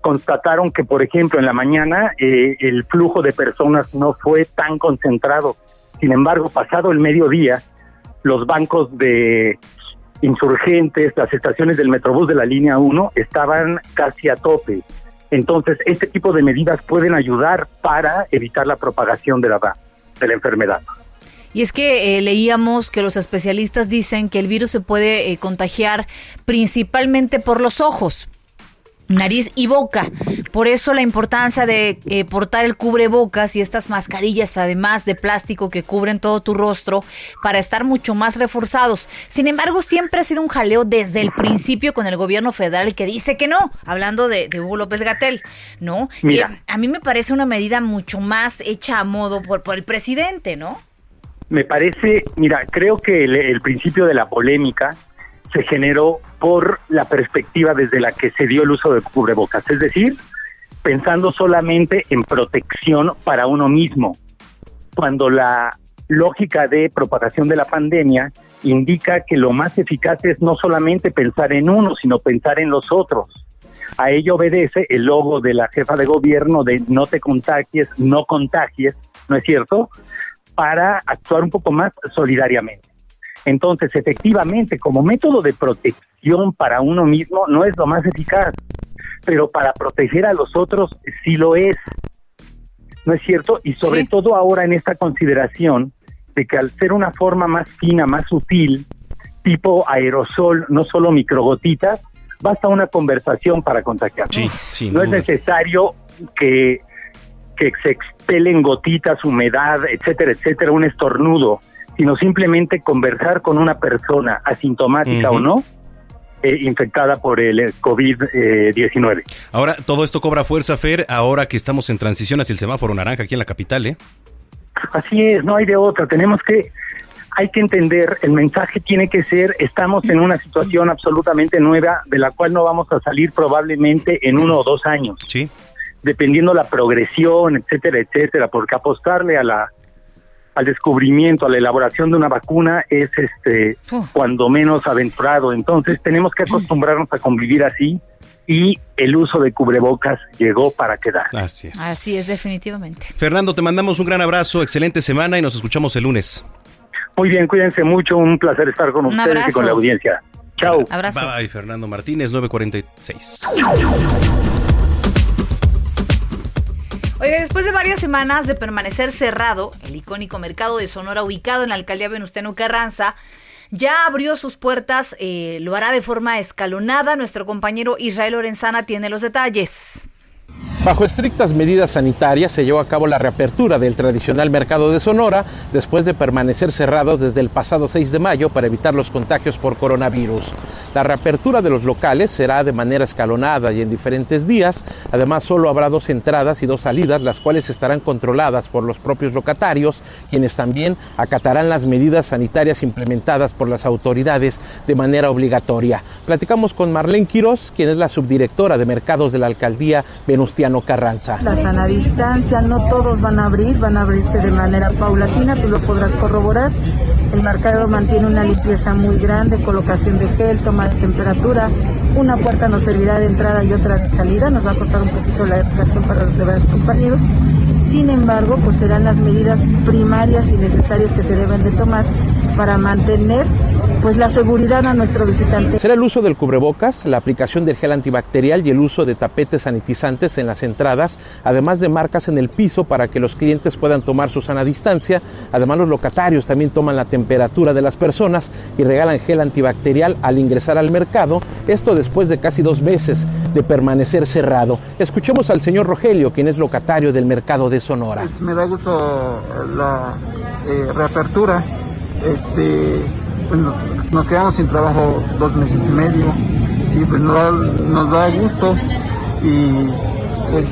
constataron que, por ejemplo, en la mañana eh, el flujo de personas no fue tan concentrado. Sin embargo, pasado el mediodía, los bancos de insurgentes, las estaciones del Metrobús de la línea 1 estaban casi a tope Entonces, este tipo de medidas pueden ayudar para evitar la propagación de la, de la enfermedad. Y es que eh, leíamos que los especialistas dicen que el virus se puede eh, contagiar principalmente por los ojos, nariz y boca. Por eso la importancia de eh, portar el cubrebocas y estas mascarillas, además de plástico que cubren todo tu rostro, para estar mucho más reforzados. Sin embargo, siempre ha sido un jaleo desde el principio con el gobierno federal que dice que no, hablando de, Hugo López Gatel, ¿no? Que a mí me parece una medida mucho más hecha a modo por, por el presidente, ¿no? me parece, mira, creo que el, principio de la polémica se generó por la perspectiva desde la que se dio el uso de cubrebocas, es decir, pensando solamente en protección para uno mismo, cuando la lógica de propagación de la pandemia indica que lo más eficaz es no solamente pensar en uno, sino pensar en los otros. A ello obedece el logo de la jefa de gobierno de no te contagies, no contagies, ¿no es cierto? para actuar un poco más solidariamente. Entonces, efectivamente, como método de protección para uno mismo no es lo más eficaz, pero para proteger a los otros sí lo es. ¿No es cierto? Y sobre todo ahora en esta consideración de que al ser una forma más fina, más sutil, tipo aerosol, no solo microgotitas, basta una conversación para contagiar. no es necesario que que se expelen gotitas, humedad, etcétera, etcétera, un estornudo, sino simplemente conversar con una persona asintomática o no, eh, infectada por el eh, COVID-19. ahora, todo esto cobra fuerza, Fer, ahora que estamos en transición hacia el semáforo naranja aquí en la capital, ¿eh? Así es, no hay de otra. Tenemos que, hay que entender, el mensaje tiene que ser, estamos en una situación absolutamente nueva de la cual no vamos a salir probablemente en uno o dos años. Sí dependiendo la progresión, etcétera, etcétera, porque apostarle a la al descubrimiento, a la elaboración de una vacuna es este cuando menos aventurado. Entonces tenemos que acostumbrarnos a convivir así y el uso de cubrebocas llegó para quedar. Así es. Así es, definitivamente. Fernando, te mandamos un gran abrazo, excelente semana y nos escuchamos el lunes. Muy bien, cuídense mucho, un placer estar con ustedes y con la audiencia. Chao. Abrazo. Bye, Fernando Martínez, 946. Oiga, después de varias semanas de permanecer cerrado, el icónico mercado de Sonora ubicado en la alcaldía Venustiano Carranza, ya abrió sus puertas, eh, lo hará de forma escalonada. Nuestro compañero Israel Lorenzana tiene los detalles. Bajo estrictas medidas sanitarias se llevó a cabo la reapertura del tradicional mercado de Sonora después de permanecer cerrado desde el pasado 6 de mayo para evitar los contagios por coronavirus. La reapertura de los locales será de manera escalonada y en diferentes días. Además, solo habrá dos entradas y dos salidas, las cuales estarán controladas por los propios locatarios, quienes también acatarán las medidas sanitarias implementadas por las autoridades de manera obligatoria. Platicamos con Marlene Quiroz, quien es la subdirectora de mercados de la alcaldía Venustiano Carranza. La sana distancia, no todos van a abrir, van a abrirse de manera paulatina, tú lo podrás corroborar. El mercado mantiene una limpieza muy grande, colocación de gel, toma temperatura. Una puerta nos servirá de entrada y otra de salida. Nos va a costar un poquito la educación para los demás compañeros. Sin embargo, pues serán las medidas primarias y necesarias que se deben de tomar para mantener pues la seguridad a nuestro visitante. Será el uso del cubrebocas, la aplicación del gel antibacterial y el uso de tapetes sanitizantes en las entradas, además de marcas en el piso para que los clientes puedan tomar su sana distancia. Además, los locatarios también toman la temperatura de las personas y regalan gel antibacterial al ingresar al mercado. Esto después de casi dos meses de permanecer cerrado. Escuchemos al señor Rogelio, quien es locatario del mercado de Sonora. Pues me da gusto la eh, reapertura. Este, pues nos, quedamos sin trabajo dos meses y medio y pues nos da, gusto y pues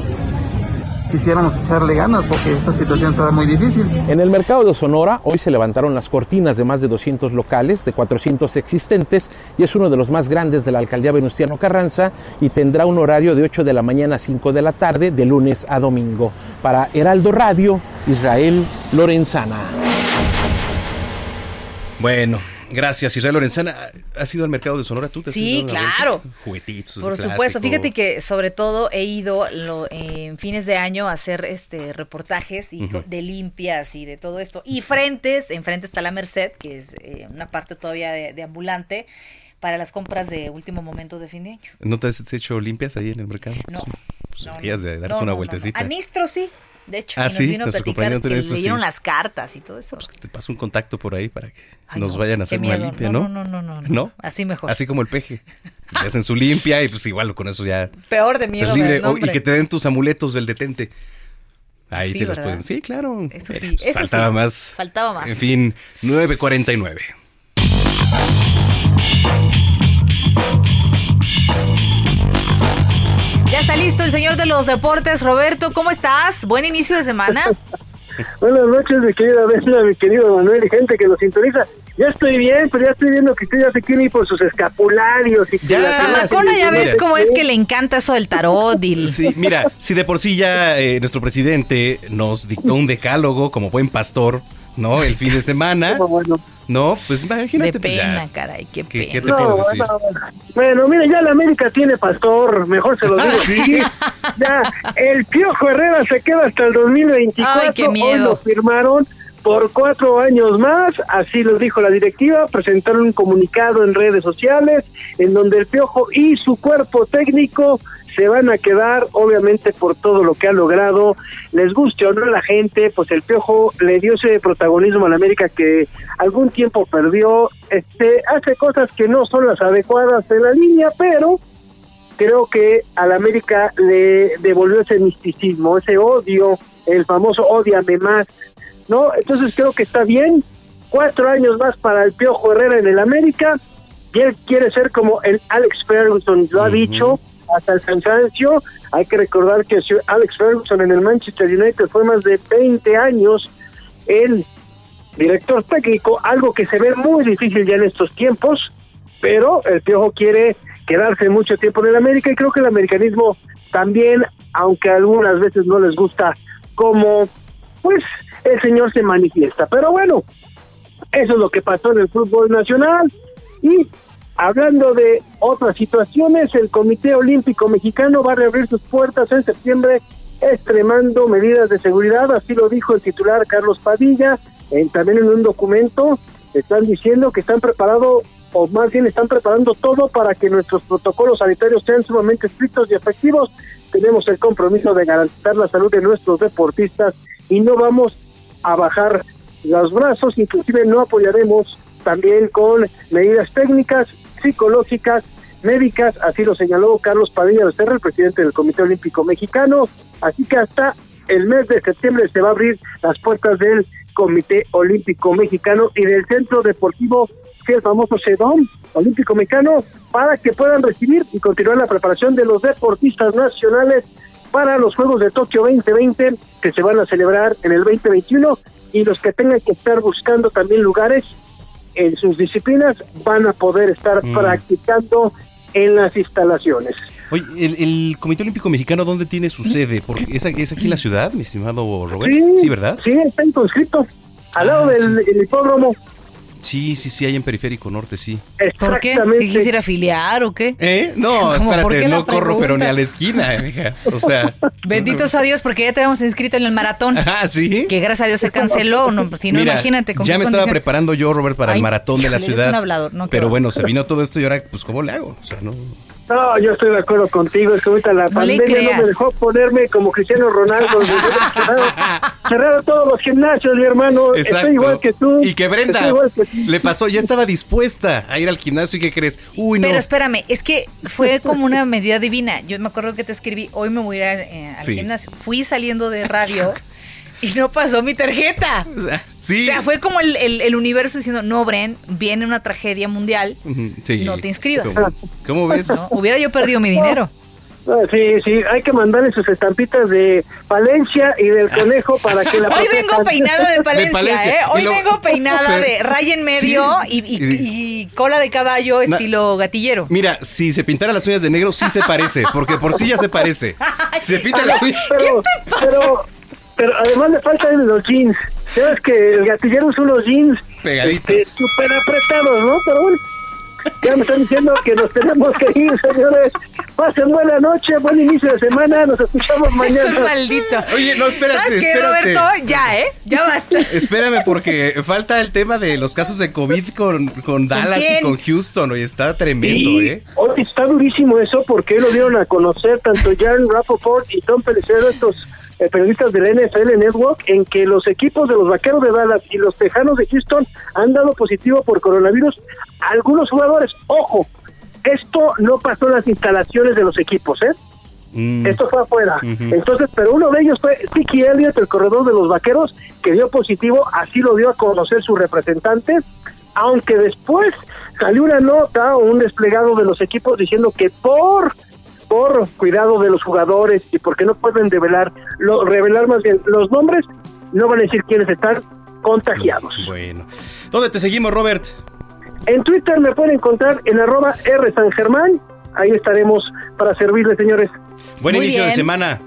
quisiéramos echarle ganas porque esta situación está muy difícil. En el mercado de Sonora hoy se levantaron las cortinas de más de 200 locales, de 400 existentes y es uno de los más grandes de la alcaldía Venustiano Carranza y tendrá un horario de 8 de la mañana a 5 de la tarde de lunes a domingo. Para Heraldo Radio, Israel Lorenzana. Bueno, Gracias, Israel Lorenzana. ¿Has ido al mercado de Sonora tú? sí, claro. Juguetitos. Por supuesto. Fíjate que sobre todo he ido en fines de año a hacer este reportajes y de limpias y de todo esto. Y frentes, enfrente está la Merced, que es eh, una parte todavía de ambulante para las compras de último momento de fin de año. ¿No te has hecho limpias ahí en el mercado? No. Pues No, deberías de no, darte no, una no, vueltecita. no. A Nistro sí, de hecho. Ah, nos sí, vino a platicar que leyeron sí. las cartas y todo eso. Te paso un contacto por ahí para que Ay, nos no, vayan a hacer una miedo. limpia, No, ¿no? no, no, no, no. Así mejor. Así como el peje. Que le hacen su limpia y pues igual con eso ya. Peor de miedo. pues, No, y que te den tus amuletos del detente. Ahí Sí, te los ¿verdad? pueden. Sí, claro. Eso Eh, sí, pues, eso faltaba sí. más. Faltaba más. En fin, 9.49. Ya está listo el señor de los deportes, Roberto. ¿Cómo estás? Buen inicio de semana. (laughs) Buenas noches, mi querida Vesna, mi querido Manuel y gente que nos sintoniza. Ya estoy bien, pero ya estoy viendo que usted ya se quiere ir por sus escapularios y que Ya, las- Zamacona, ya ves Mira. cómo es que le encanta eso del tarot. y el- Sí, mira, si de por sí ya eh, nuestro presidente nos dictó un decálogo como buen pastor, ¿no? El fin de semana. (laughs) No, pues imagínate. Pues, ya. pena, caray, qué ¿Qué, pena. qué te No, puedo decir? bueno, bueno, mire, ya la América tiene pastor, mejor se lo Ah, digo. ¿sí? (laughs) Ya, el Piojo Herrera se queda hasta el 2024. Ay, qué miedo. Hoy lo firmaron por cuatro años más, así lo dijo la directiva. Presentaron un comunicado en redes sociales en donde el Piojo y su cuerpo técnico se van a quedar, obviamente, por todo lo que ha logrado. Les guste o no a la gente, pues el Piojo le dio ese protagonismo a la América que algún tiempo perdió. Este hace cosas que no son las adecuadas de la línea, pero creo que a la América le devolvió ese misticismo, ese odio, el famoso odiame más, ¿no? Entonces creo que está bien. Cuatro años más para el Piojo Herrera en el América y él quiere ser como el Alex Ferguson, lo ha dicho hasta el cansancio. Hay que recordar que Alex Ferguson en el Manchester United fue más de 20 años el director técnico, algo que se ve muy difícil ya en estos tiempos, pero el Piojo quiere quedarse mucho tiempo en el América y creo que el americanismo también, aunque algunas veces no les gusta cómo pues el señor se manifiesta. Pero bueno, eso es lo que pasó en el fútbol nacional y hablando de otras situaciones, el Comité Olímpico Mexicano va a reabrir sus puertas en septiembre extremando medidas de seguridad, así lo dijo el titular Carlos Padilla, en- también en un documento están diciendo que están preparados o más bien están preparando todo para que nuestros protocolos sanitarios sean sumamente estrictos y efectivos. Tenemos el compromiso de garantizar la salud de nuestros deportistas y no vamos a bajar los brazos, inclusive no apoyaremos también con medidas técnicas, psicológicas, médicas, así lo señaló Carlos Padilla Becerra, el presidente del Comité Olímpico Mexicano, así que hasta el mes de septiembre se va a abrir las puertas del Comité Olímpico Mexicano y del Centro Deportivo, que es el famoso CEDOM Olímpico Mexicano, para que puedan recibir y continuar la preparación de los deportistas nacionales para los Juegos de Tokio 2020 que se van a celebrar en el 2021 y los que tengan que estar buscando también lugares en sus disciplinas van a poder estar Mm. practicando en las instalaciones. Oye, el, el Comité Olímpico Mexicano, ¿dónde tiene su sede? Porque es, aquí- es aquí en la ciudad, mi estimado Robert. Sí, ¿verdad? Sí, está inconscrito, al lado Ah, del el hipódromo. Sí, sí, sí, hay en Periférico Norte, sí. ¿Por qué? ¿Te quisiera afiliar o qué? ¿Eh? No, (laughs) ¿Cómo, por espérate, no corro, pero ni a la esquina, (laughs) hija. O sea. Bendito sea Dios, porque ya te habíamos inscrito en el maratón. (laughs) Ah, sí. Que gracias a Dios se canceló. No, si no, Mira, imagínate con ya me estaba preparando yo, Robert, para Ay, el maratón de la ciudad. un hablador, no, pero bueno, se vino todo esto y ahora, pues, ¿cómo le hago? O sea, no. No, yo estoy de acuerdo contigo, es que ahorita la No pandemia no me dejó ponerme como Cristiano Ronaldo. (laughs) cerraron, todos los gimnasios, mi hermano. Exacto. Estoy igual que tú. Y que Brenda que le pasó, ya estaba dispuesta a ir al gimnasio y ¿qué crees? Uy, no. Pero espérame, es que fue como una medida divina. Yo me acuerdo que te escribí, hoy me voy a ir a- eh, al Sí. gimnasio. Fui saliendo de radio (laughs) y no pasó mi tarjeta. Sí. O sea, fue como el, el- el universo diciendo, no, Bren, viene una tragedia mundial. Sí. No te inscribas. ¿Cómo, cómo ves? ¿no? Hubiera yo perdido mi dinero. Ah, Sí, sí, hay que mandarle sus estampitas de Palencia y del conejo para que la Hoy vengo peinada de Palencia, Palencia. ¿eh? Hoy lo- vengo peinada de raya en medio Sí. y, y- y cola de caballo Na- estilo gatillero. Mira, si se pintara las uñas de negro, sí se parece, porque por sí ya se parece. (laughs) Se pinta las uñas. Pero, pero, pero además le faltan los jeans. Sabes que el gatillero usa unos jeans Pegaditos. este, súper apretados, ¿no? Pero bueno, ya me están diciendo que nos tenemos que ir, señores. Pasen buena noche, buen inicio de semana. Nos escuchamos (laughs) mañana. Es maldito. Oye, no, espérate, ¿Sabes qué, espérate. Roberto? Ya, ¿eh? Ya basta. Espérame, porque falta el tema de los casos de COVID con, con Dallas y con Houston. Oye, está tremendo, Sí. ¿eh? Oye, está durísimo eso porque lo dieron a conocer tanto Jan Rappaport y Tom Pelicero, estos eh, periodistas del NFL Network, en que los equipos de los Vaqueros de Dallas y los Tejanos de Houston han dado positivo por coronavirus a algunos jugadores. Ojo, esto no pasó en las instalaciones de los equipos, ¿eh? Mm. Esto fue afuera. Entonces, pero uno de ellos fue Tiki Elliott, el corredor de los vaqueros, que dio positivo, así lo dio a conocer su representante, aunque después salió una nota o un desplegado de los equipos diciendo que por por cuidado de los jugadores y porque no pueden revelar, lo, revelar más bien los nombres, no van a decir quiénes están contagiados. Bueno. ¿Dónde te seguimos, Robert? En Twitter me pueden encontrar en arroba R San Germán, ahí estaremos para servirles, señores. Buen Muy inicio de semana.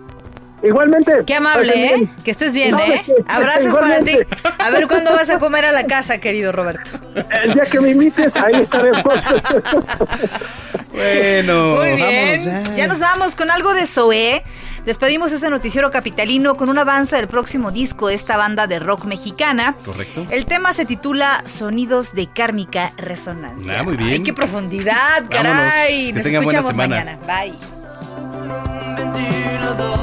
Igualmente. Qué amable, ¿eh? Que estés bien, No, ¿eh? qué. Abrazos para ti. A ver cuándo vas a comer a la casa, querido Roberto. El día que me invites, ahí estaremos. (laughs) Bueno, Muy bien. vámonos ya. Ya nos vamos con algo de Zoé. Despedimos este noticiero capitalino con un avance del próximo disco de esta banda de rock mexicana. Correcto. El tema se titula Sonidos de Kármica Resonancia. Ah, muy bien. Ay, qué profundidad, Vámonos. caray. Que Nos tengan buena escuchamos semana. mañana. Bye.